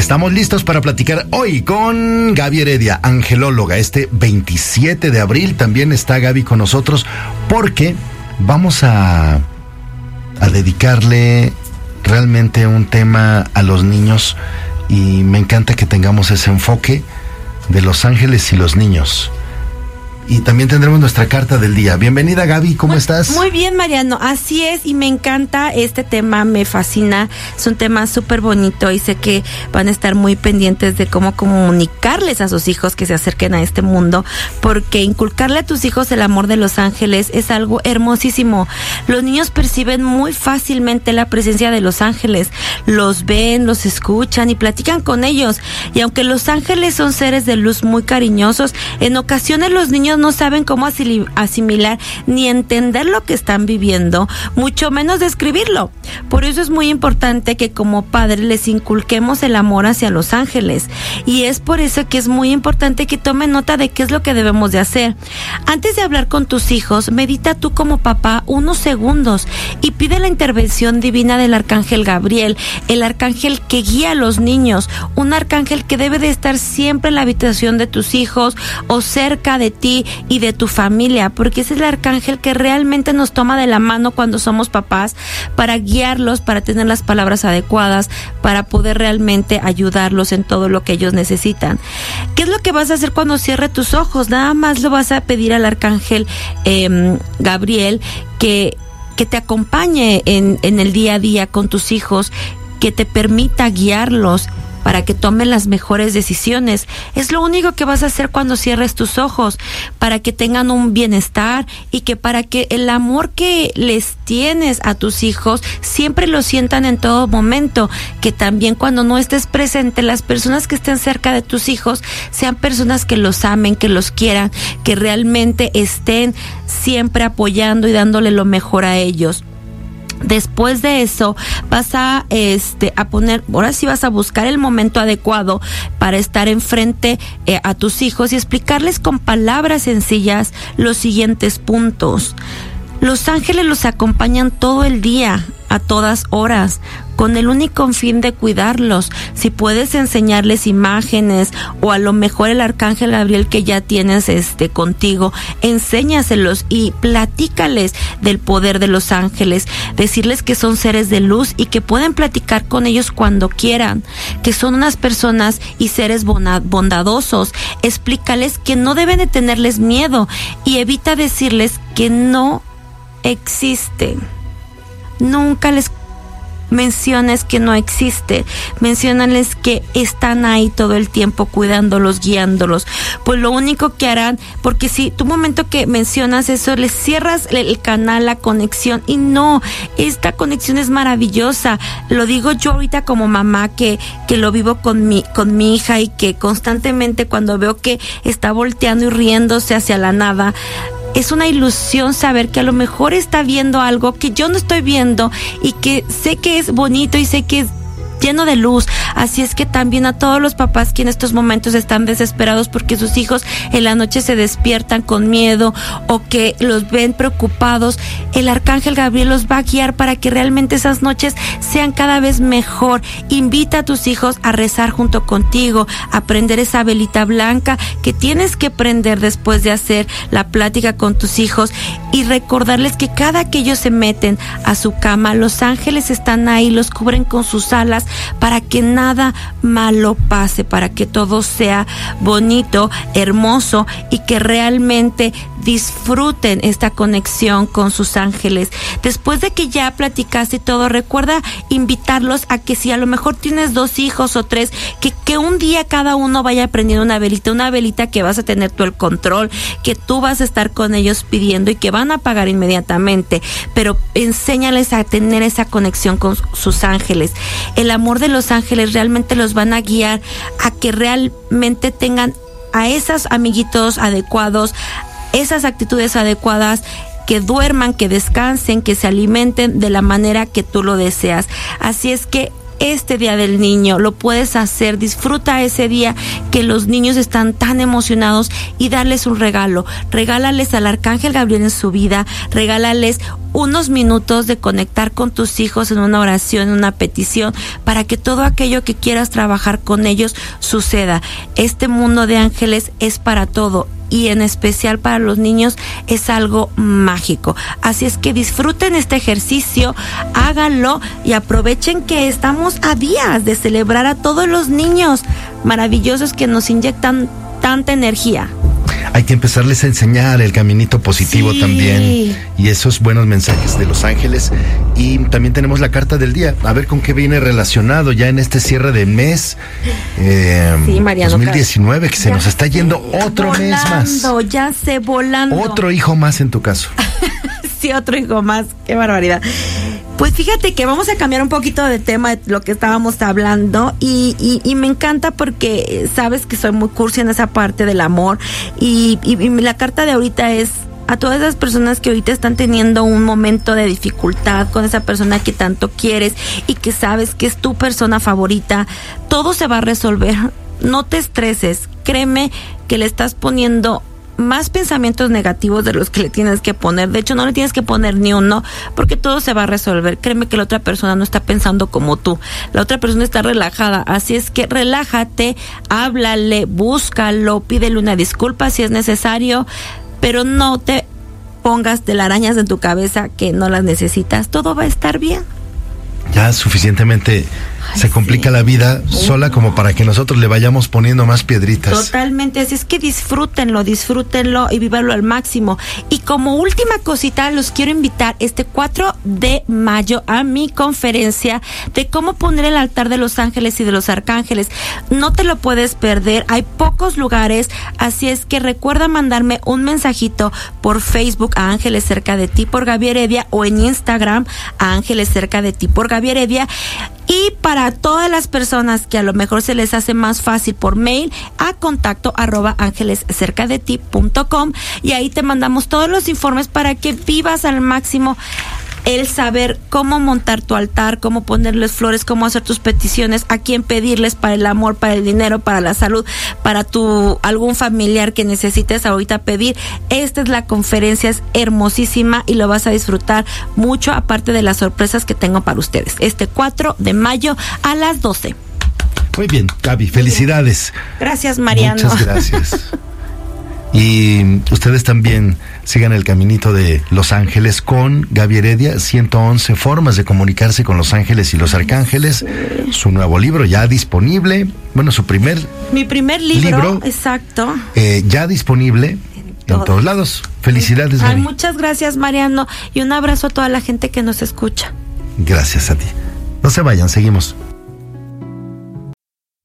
Estamos listos para platicar hoy con Gaby Heredia, angelóloga. Este 27 de abril también está Gaby con nosotros porque vamos a, a dedicarle realmente un tema a los niños y me encanta que tengamos ese enfoque de los ángeles y los niños y también tendremos nuestra carta del día. Bienvenida Gaby, ¿cómo estás? Muy bien Mariano, así es y me encanta este tema, me fascina, es un tema súper bonito y sé que van a estar muy pendientes de cómo comunicarles a sus hijos que se acerquen a este mundo, porque inculcarle a tus hijos el amor de los ángeles es algo hermosísimo. Los niños perciben muy fácilmente la presencia de los ángeles, los ven, los escuchan y platican con ellos. Y aunque los ángeles son seres de luz muy cariñosos, en ocasiones los niños no saben cómo asimilar ni entender lo que están viviendo, mucho menos describirlo. Por eso es muy importante que como padres les inculquemos el amor hacia los ángeles. Y es por eso que es muy importante que tomen nota de qué es lo que debemos de hacer. Antes de hablar con tus hijos, medita tú como papá unos segundos y pide la intervención divina del arcángel Gabriel, el arcángel que guía a los niños, un arcángel que debe de estar siempre en la habitación de tus hijos o cerca de ti y de tu familia, porque es el arcángel que realmente nos toma de la mano cuando somos papás para para tener las palabras adecuadas, para poder realmente ayudarlos en todo lo que ellos necesitan. ¿Qué es lo que vas a hacer cuando cierre tus ojos? Nada más lo vas a pedir al arcángel em, Gabriel que que te acompañe en, en el día a día con tus hijos, que te permita guiarlos para que tomen las mejores decisiones. Es lo único que vas a hacer cuando cierres tus ojos, para que tengan un bienestar y que para que el amor que les tienes a tus hijos siempre lo sientan en todo momento, que también cuando no estés presente, las personas que estén cerca de tus hijos sean personas que los amen, que los quieran, que realmente estén siempre apoyando y dándole lo mejor a ellos. Después de eso vas a este a poner, ahora sí vas a buscar el momento adecuado para estar enfrente eh, a tus hijos y explicarles con palabras sencillas los siguientes puntos. Los ángeles los acompañan todo el día, a todas horas, con el único fin de cuidarlos. Si puedes enseñarles imágenes o a lo mejor el arcángel Gabriel que ya tienes este contigo, enséñaselos y platícales del poder de los ángeles, decirles que son seres de luz y que pueden platicar con ellos cuando quieran, que son unas personas y seres bondadosos. Explícales que no deben de tenerles miedo y evita decirles que no existen. Nunca les menciones que no existe, mencionales que están ahí todo el tiempo cuidándolos, guiándolos. Pues lo único que harán, porque si tu momento que mencionas eso, les cierras el canal, la conexión, y no, esta conexión es maravillosa. Lo digo yo ahorita como mamá que, que lo vivo con mi, con mi hija y que constantemente cuando veo que está volteando y riéndose hacia la nada, es una ilusión saber que a lo mejor está viendo algo que yo no estoy viendo y que sé que es bonito y sé que lleno de luz. Así es que también a todos los papás que en estos momentos están desesperados porque sus hijos en la noche se despiertan con miedo o que los ven preocupados, el arcángel Gabriel los va a guiar para que realmente esas noches sean cada vez mejor. Invita a tus hijos a rezar junto contigo, a prender esa velita blanca que tienes que prender después de hacer la plática con tus hijos y recordarles que cada que ellos se meten a su cama, los ángeles están ahí, los cubren con sus alas para que nada malo pase, para que todo sea bonito, hermoso y que realmente disfruten esta conexión con sus ángeles. Después de que ya platicaste todo, recuerda invitarlos a que si a lo mejor tienes dos hijos o tres, que, que un día cada uno vaya aprendiendo una velita, una velita que vas a tener tú el control, que tú vas a estar con ellos pidiendo y que van a pagar inmediatamente, pero enséñales a tener esa conexión con sus ángeles. El amor de los ángeles realmente los van a guiar a que realmente tengan a esos amiguitos adecuados, esas actitudes adecuadas que duerman, que descansen, que se alimenten de la manera que tú lo deseas. Así es que este día del niño lo puedes hacer, disfruta ese día que los niños están tan emocionados y darles un regalo. Regálales al arcángel Gabriel en su vida, regálales unos minutos de conectar con tus hijos en una oración, en una petición, para que todo aquello que quieras trabajar con ellos suceda. Este mundo de ángeles es para todo y en especial para los niños es algo mágico. Así es que disfruten este ejercicio, háganlo y aprovechen que estamos a días de celebrar a todos los niños maravillosos que nos inyectan tanta energía hay que empezarles a enseñar el caminito positivo también y esos buenos mensajes de los ángeles. Y también tenemos la carta del día, a ver con qué viene relacionado ya en este cierre de mes eh, 2019, que se nos está yendo otro mes más. Ya se volando. Otro hijo más en tu caso. sí, otro hijo más, qué barbaridad. Pues fíjate que vamos a cambiar un poquito de tema de lo que estábamos hablando y, y, me encanta porque sabes que soy muy cursi en esa parte del amor y, y, la carta de ahorita es a todas esas personas que ahorita están teniendo un momento de dificultad con esa persona que tanto quieres y que sabes que es tu persona favorita, todo se va a resolver. No te estreses, créeme que le estás poniendo más pensamientos negativos de los que le tienes que poner. De hecho, no le tienes que poner ni uno, porque todo se va a resolver. Créeme que la otra persona no está pensando como tú. La otra persona está relajada. Así es que relájate, háblale, búscalo, pídele una disculpa si es necesario, pero no te pongas telarañas en tu cabeza que no las necesitas. Todo va a estar bien. Ya suficientemente se complica la vida sola como para que nosotros le vayamos poniendo más piedritas. Totalmente, así es que disfrútenlo, disfrútenlo y vívanlo al máximo. Y como última cosita, los quiero invitar este 4 de mayo a mi conferencia de cómo poner el altar de los ángeles y de los arcángeles. No te lo puedes perder, hay pocos lugares, así es que recuerda mandarme un mensajito por Facebook a Ángeles cerca de ti por Gaby Heredia o en Instagram a Ángeles cerca de ti por Gaby Heredia y para todas las personas que a lo mejor se les hace más fácil por mail, a contacto arroba y ahí te mandamos todos los informes para que vivas al máximo el saber cómo montar tu altar, cómo ponerles flores, cómo hacer tus peticiones, a quién pedirles para el amor, para el dinero, para la salud, para tu algún familiar que necesites ahorita pedir. Esta es la conferencia, es hermosísima y lo vas a disfrutar mucho, aparte de las sorpresas que tengo para ustedes. Este 4 de mayo a las 12. Muy bien, Gaby, felicidades. Gracias, Mariano. Muchas gracias. Y ustedes también sigan el caminito de Los Ángeles con Gaby Heredia, 111 formas de comunicarse con los ángeles y los arcángeles. Su nuevo libro ya disponible. Bueno, su primer. Mi primer libro. exacto. Eh, ya disponible en todos lados. Felicidades, Ay, Muchas gracias, Mariano. Y un abrazo a toda la gente que nos escucha. Gracias a ti. No se vayan, seguimos.